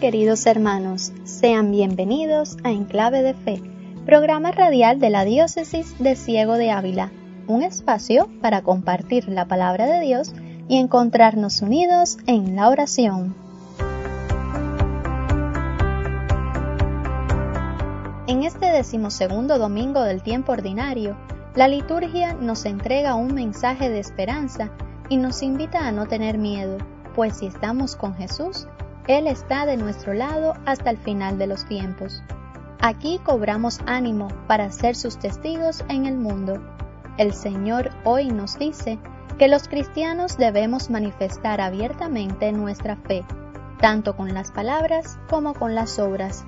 Queridos hermanos, sean bienvenidos a Enclave de Fe, programa radial de la Diócesis de Ciego de Ávila, un espacio para compartir la palabra de Dios y encontrarnos unidos en la oración. En este decimosegundo domingo del tiempo ordinario, la liturgia nos entrega un mensaje de esperanza y nos invita a no tener miedo, pues si estamos con Jesús, él está de nuestro lado hasta el final de los tiempos. Aquí cobramos ánimo para ser sus testigos en el mundo. El Señor hoy nos dice que los cristianos debemos manifestar abiertamente nuestra fe, tanto con las palabras como con las obras.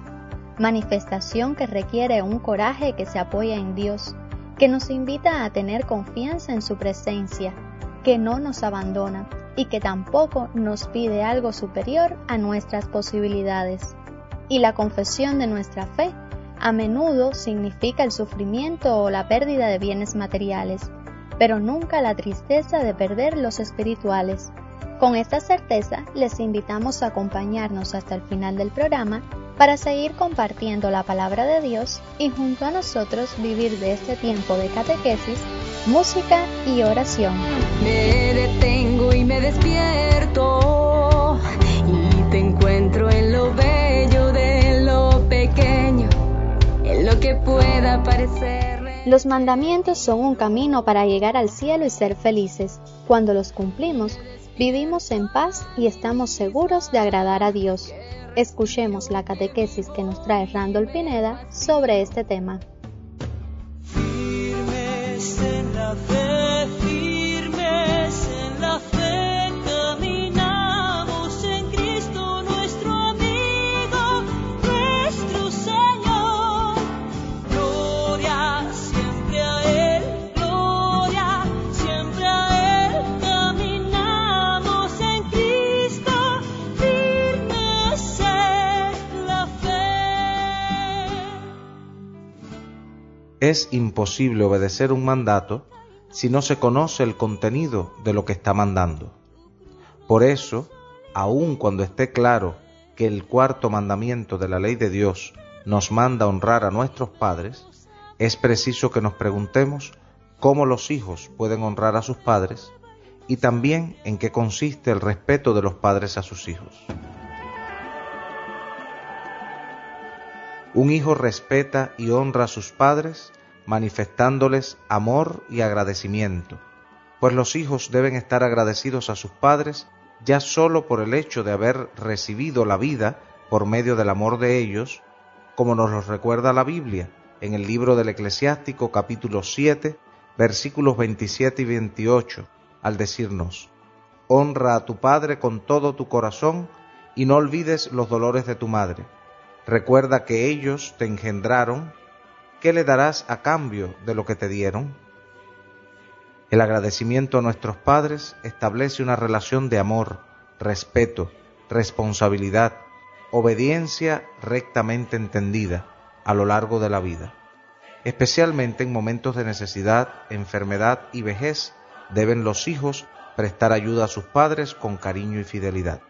Manifestación que requiere un coraje que se apoya en Dios, que nos invita a tener confianza en su presencia, que no nos abandona y que tampoco nos pide algo superior a nuestras posibilidades. Y la confesión de nuestra fe a menudo significa el sufrimiento o la pérdida de bienes materiales, pero nunca la tristeza de perder los espirituales. Con esta certeza, les invitamos a acompañarnos hasta el final del programa para seguir compartiendo la palabra de Dios y junto a nosotros vivir de este tiempo de catequesis música y oración. Me detengo y me despierto y te encuentro en lo bello de lo pequeño, en lo que pueda parecer. Los mandamientos son un camino para llegar al cielo y ser felices. Cuando los cumplimos, vivimos en paz y estamos seguros de agradar a Dios. Escuchemos la catequesis que nos trae Randall Pineda sobre este tema. Es imposible obedecer un mandato si no se conoce el contenido de lo que está mandando. Por eso, aun cuando esté claro que el cuarto mandamiento de la ley de Dios nos manda honrar a nuestros padres, es preciso que nos preguntemos cómo los hijos pueden honrar a sus padres y también en qué consiste el respeto de los padres a sus hijos. Un hijo respeta y honra a sus padres manifestándoles amor y agradecimiento, pues los hijos deben estar agradecidos a sus padres ya sólo por el hecho de haber recibido la vida por medio del amor de ellos, como nos lo recuerda la Biblia en el libro del Eclesiástico capítulo 7, versículos 27 y 28, al decirnos, Honra a tu Padre con todo tu corazón y no olvides los dolores de tu madre Recuerda que ellos te engendraron, ¿qué le darás a cambio de lo que te dieron? El agradecimiento a nuestros padres establece una relación de amor, respeto, responsabilidad, obediencia rectamente entendida a lo largo de la vida. Especialmente en momentos de necesidad, enfermedad y vejez, deben los hijos prestar ayuda a sus padres con cariño y fidelidad.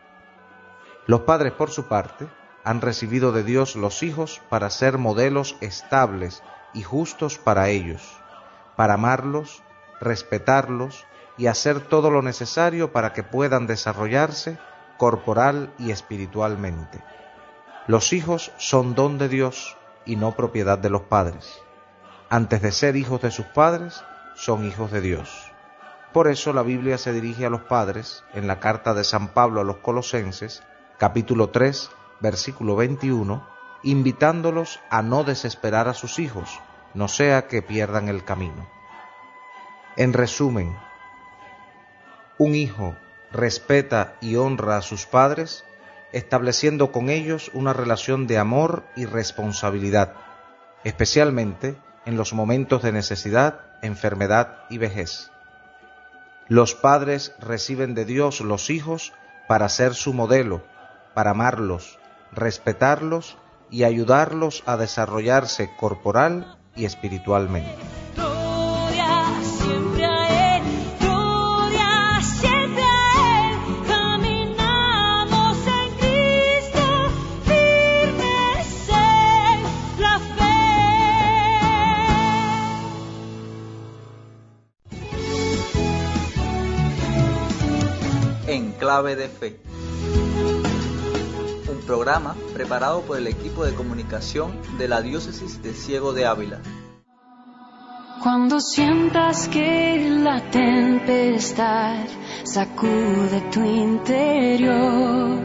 Los padres, por su parte, han recibido de Dios los hijos para ser modelos estables y justos para ellos, para amarlos, respetarlos y hacer todo lo necesario para que puedan desarrollarse corporal y espiritualmente. Los hijos son don de Dios y no propiedad de los padres. Antes de ser hijos de sus padres, son hijos de Dios. Por eso la Biblia se dirige a los padres en la carta de San Pablo a los Colosenses, capítulo 3, versículo 21, invitándolos a no desesperar a sus hijos, no sea que pierdan el camino. En resumen, un hijo respeta y honra a sus padres, estableciendo con ellos una relación de amor y responsabilidad, especialmente en los momentos de necesidad, enfermedad y vejez. Los padres reciben de Dios los hijos para ser su modelo, para amarlos, respetarlos y ayudarlos a desarrollarse corporal y espiritualmente. En clave de fe. Programa preparado por el equipo de comunicación de la diócesis de Ciego de Ávila. Cuando sientas que la tempestad sacude tu interior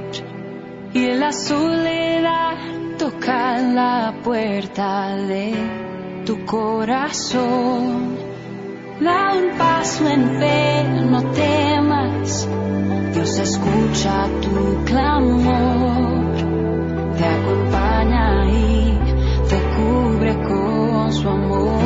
y la soledad toca la puerta de tu corazón, da un paso en fe, no temas, Dios escucha tu clamor, te acompaña y te cubre con su amor.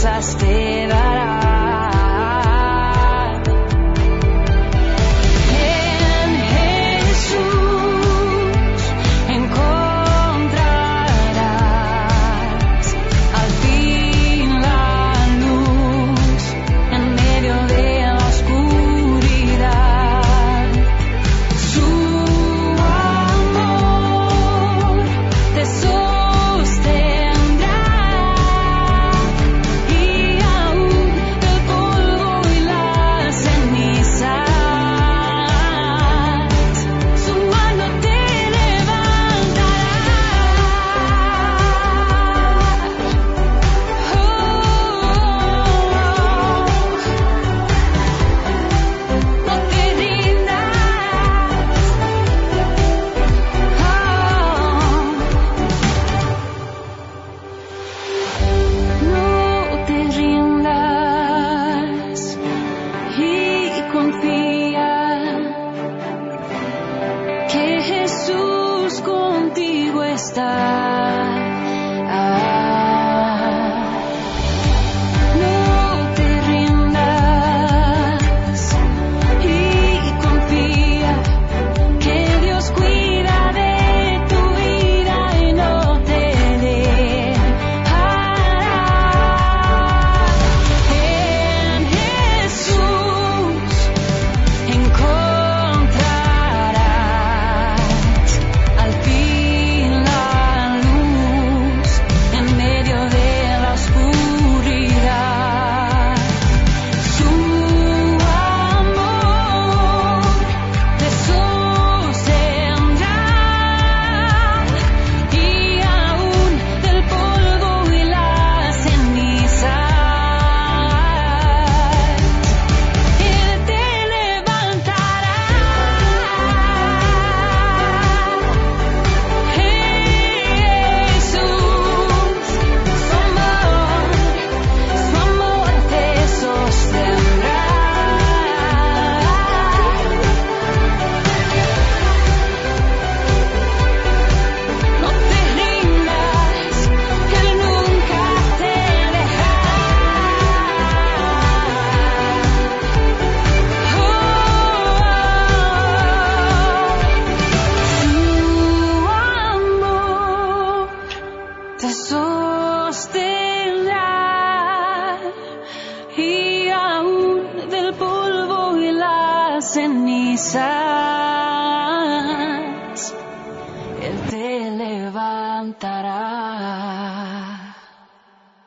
as I stay.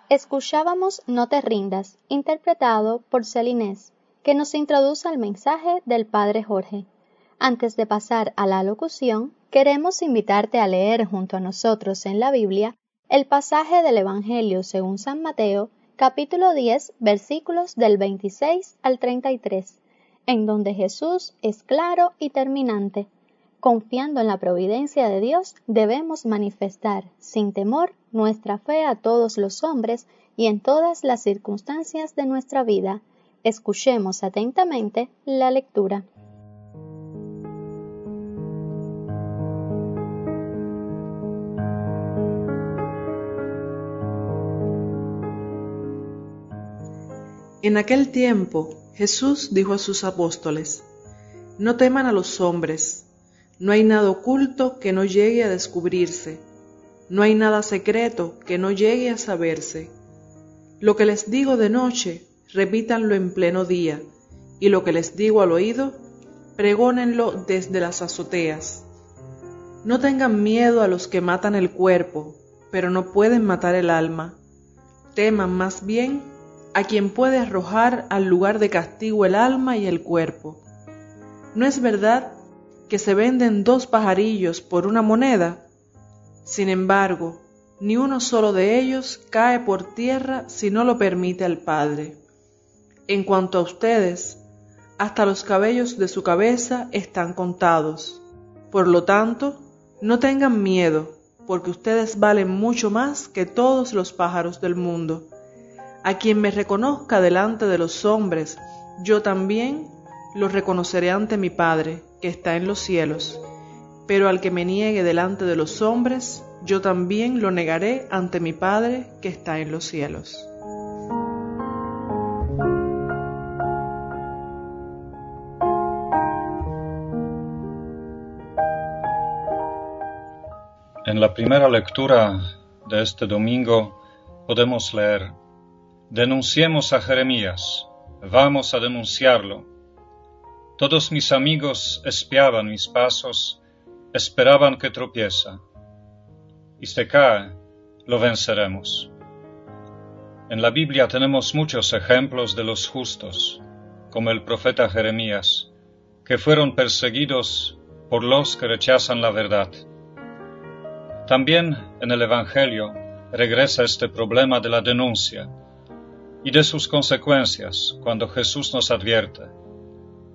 Escuchábamos No te rindas, interpretado por Celinés, que nos introduce al mensaje del Padre Jorge. Antes de pasar a la locución, queremos invitarte a leer junto a nosotros en la Biblia el pasaje del Evangelio según San Mateo, capítulo 10, versículos del 26 al 33, en donde Jesús es claro y terminante. Confiando en la providencia de Dios, debemos manifestar sin temor nuestra fe a todos los hombres y en todas las circunstancias de nuestra vida. Escuchemos atentamente la lectura. En aquel tiempo Jesús dijo a sus apóstoles, No teman a los hombres, no hay nada oculto que no llegue a descubrirse, no hay nada secreto que no llegue a saberse. Lo que les digo de noche, repítanlo en pleno día, y lo que les digo al oído, pregónenlo desde las azoteas. No tengan miedo a los que matan el cuerpo, pero no pueden matar el alma. Teman más bien a quien puede arrojar al lugar de castigo el alma y el cuerpo. ¿No es verdad que se venden dos pajarillos por una moneda? Sin embargo, ni uno solo de ellos cae por tierra si no lo permite el Padre. En cuanto a ustedes, hasta los cabellos de su cabeza están contados. Por lo tanto, no tengan miedo, porque ustedes valen mucho más que todos los pájaros del mundo. A quien me reconozca delante de los hombres, yo también lo reconoceré ante mi Padre, que está en los cielos. Pero al que me niegue delante de los hombres, yo también lo negaré ante mi Padre, que está en los cielos. En la primera lectura de este domingo podemos leer Denunciemos a Jeremías, vamos a denunciarlo. Todos mis amigos espiaban mis pasos, esperaban que tropieza. Y se cae, lo venceremos. En la Biblia tenemos muchos ejemplos de los justos, como el profeta Jeremías, que fueron perseguidos por los que rechazan la verdad. También en el Evangelio regresa este problema de la denuncia y de sus consecuencias cuando Jesús nos advierte,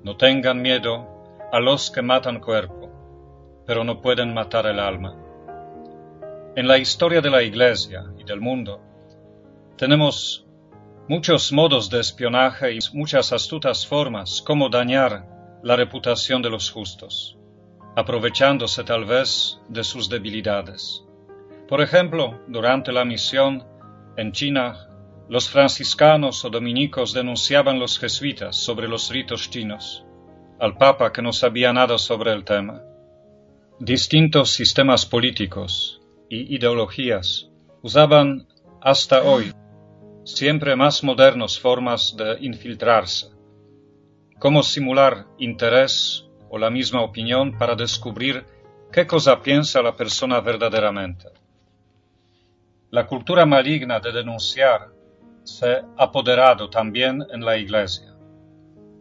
no tengan miedo a los que matan cuerpo, pero no pueden matar el alma. En la historia de la Iglesia y del mundo tenemos muchos modos de espionaje y muchas astutas formas como dañar la reputación de los justos, aprovechándose tal vez de sus debilidades. Por ejemplo, durante la misión en China los franciscanos o dominicos denunciaban los jesuitas sobre los ritos chinos, al papa que no sabía nada sobre el tema. Distintos sistemas políticos y ideologías usaban hasta hoy siempre más modernas formas de infiltrarse, como simular interés o la misma opinión para descubrir qué cosa piensa la persona verdaderamente. La cultura maligna de denunciar se apoderado también en la iglesia.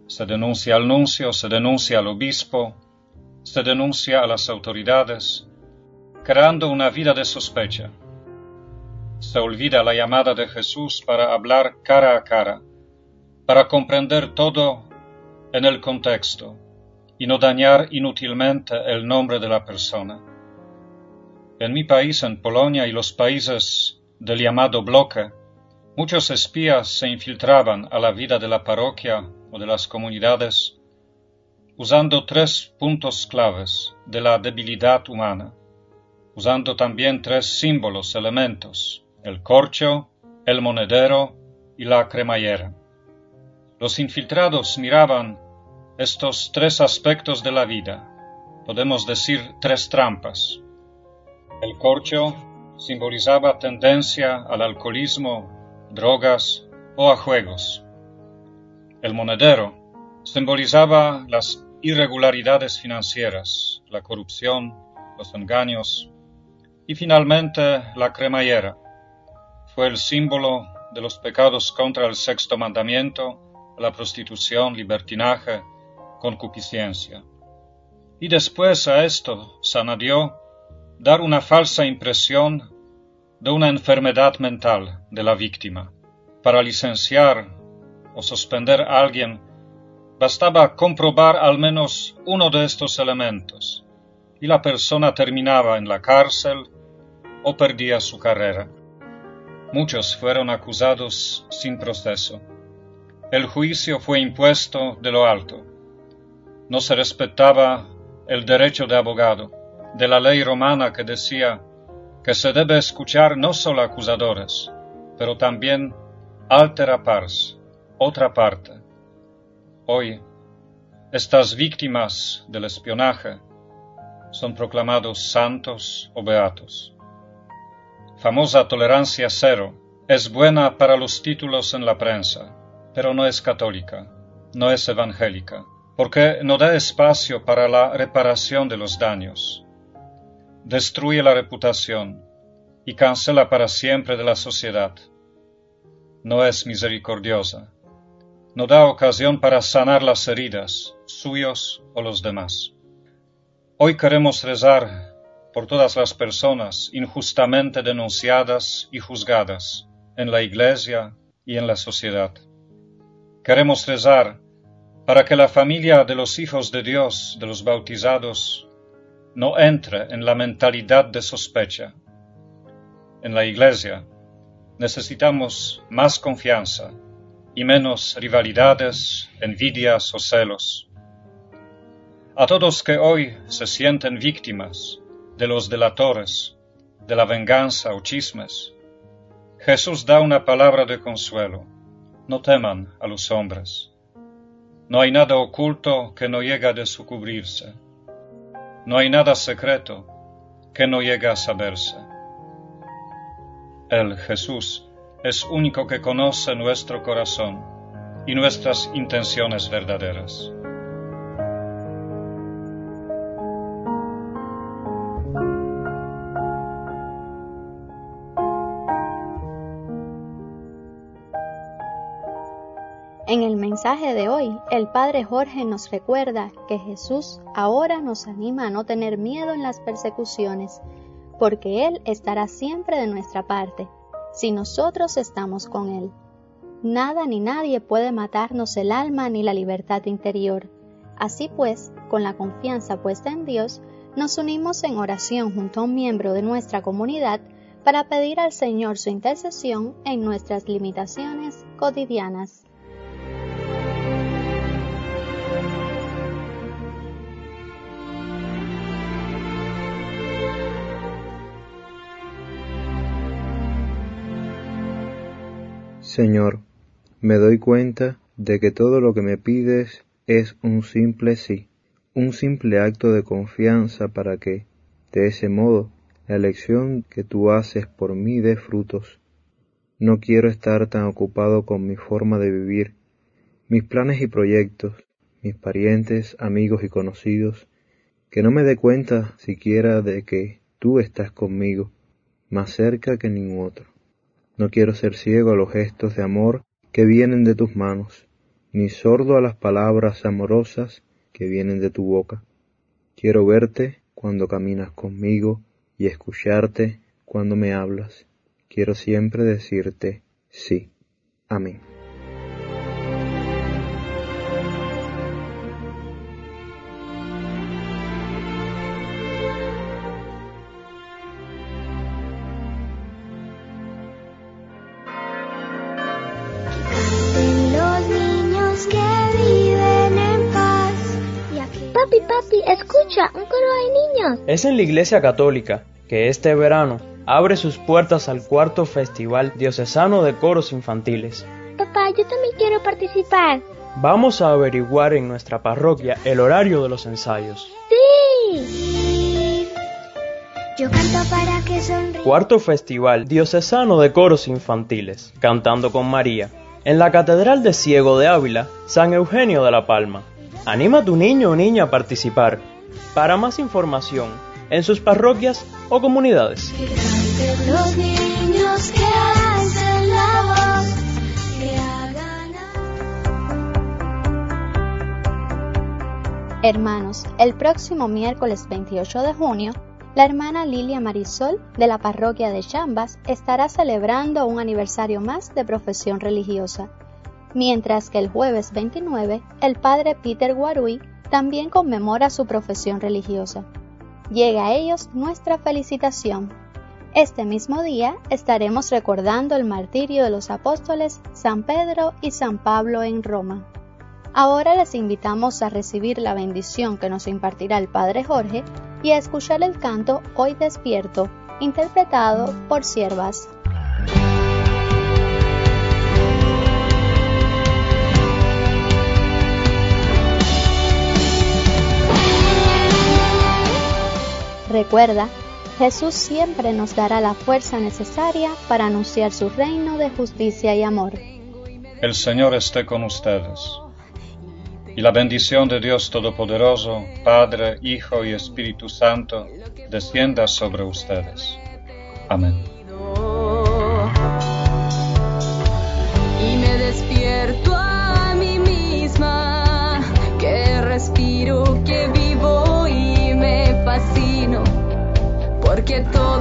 Se denuncia al nuncio, se denuncia al obispo, se denuncia a las autoridades, creando una vida de sospecha. Se olvida la llamada de Jesús para hablar cara a cara, para comprender todo en el contexto y no dañar inútilmente el nombre de la persona. En mi país, en Polonia y los países del llamado bloque, Muchos espías se infiltraban a la vida de la parroquia o de las comunidades usando tres puntos claves de la debilidad humana, usando también tres símbolos, elementos, el corcho, el monedero y la cremallera. Los infiltrados miraban estos tres aspectos de la vida, podemos decir tres trampas. El corcho simbolizaba tendencia al alcoholismo drogas o a juegos. El monedero simbolizaba las irregularidades financieras, la corrupción, los engaños y finalmente la cremallera. Fue el símbolo de los pecados contra el sexto mandamiento, la prostitución, libertinaje, concupiscencia. Y después a esto se añadió dar una falsa impresión de una enfermedad mental de la víctima. Para licenciar o suspender a alguien, bastaba comprobar al menos uno de estos elementos, y la persona terminaba en la cárcel o perdía su carrera. Muchos fueron acusados sin proceso. El juicio fue impuesto de lo alto. No se respetaba el derecho de abogado, de la ley romana que decía que se debe escuchar no solo acusadores, pero también altera pars, otra parte. Hoy, estas víctimas del espionaje son proclamados santos o beatos. Famosa tolerancia cero es buena para los títulos en la prensa, pero no es católica, no es evangélica, porque no da espacio para la reparación de los daños. Destruye la reputación y cancela para siempre de la sociedad. No es misericordiosa. No da ocasión para sanar las heridas, suyos o los demás. Hoy queremos rezar por todas las personas injustamente denunciadas y juzgadas en la Iglesia y en la sociedad. Queremos rezar para que la familia de los hijos de Dios, de los bautizados, no entre en la mentalidad de sospecha. En la Iglesia necesitamos más confianza y menos rivalidades, envidias o celos. A todos que hoy se sienten víctimas de los delatores, de la venganza o chismes. Jesús da una palabra de consuelo. No teman a los hombres. No hay nada oculto que no llegue a descubrirse. No hay nada secreto que no llegue a saberse. Él, Jesús, es único que conoce nuestro corazón y nuestras intenciones verdaderas. En el mensaje de hoy, el Padre Jorge nos recuerda que Jesús ahora nos anima a no tener miedo en las persecuciones, porque Él estará siempre de nuestra parte, si nosotros estamos con Él. Nada ni nadie puede matarnos el alma ni la libertad interior. Así pues, con la confianza puesta en Dios, nos unimos en oración junto a un miembro de nuestra comunidad para pedir al Señor su intercesión en nuestras limitaciones cotidianas. Señor, me doy cuenta de que todo lo que me pides es un simple sí, un simple acto de confianza para que, de ese modo, la elección que tú haces por mí dé frutos. No quiero estar tan ocupado con mi forma de vivir, mis planes y proyectos, mis parientes, amigos y conocidos, que no me dé cuenta siquiera de que tú estás conmigo, más cerca que ningún otro. No quiero ser ciego a los gestos de amor que vienen de tus manos, ni sordo a las palabras amorosas que vienen de tu boca. Quiero verte cuando caminas conmigo y escucharte cuando me hablas. Quiero siempre decirte sí. Amén. Es en la Iglesia Católica que este verano abre sus puertas al cuarto Festival Diocesano de Coros Infantiles. Papá, yo también quiero participar. Vamos a averiguar en nuestra parroquia el horario de los ensayos. ¡Sí! Yo canto para que sonríe. Cuarto Festival Diocesano de Coros Infantiles, Cantando con María, en la Catedral de Ciego de Ávila, San Eugenio de la Palma. Anima a tu niño o niña a participar. Para más información, en sus parroquias o comunidades. Hermanos, el próximo miércoles 28 de junio, la hermana Lilia Marisol de la parroquia de Chambas estará celebrando un aniversario más de profesión religiosa, mientras que el jueves 29 el padre Peter Guarui también conmemora su profesión religiosa. Llega a ellos nuestra felicitación. Este mismo día estaremos recordando el martirio de los apóstoles San Pedro y San Pablo en Roma. Ahora les invitamos a recibir la bendición que nos impartirá el Padre Jorge y a escuchar el canto Hoy despierto, interpretado por siervas. Recuerda, Jesús siempre nos dará la fuerza necesaria para anunciar su reino de justicia y amor. El Señor esté con ustedes. Y la bendición de Dios Todopoderoso, Padre, Hijo y Espíritu Santo, descienda sobre ustedes. Amén. Y me despierto. que todo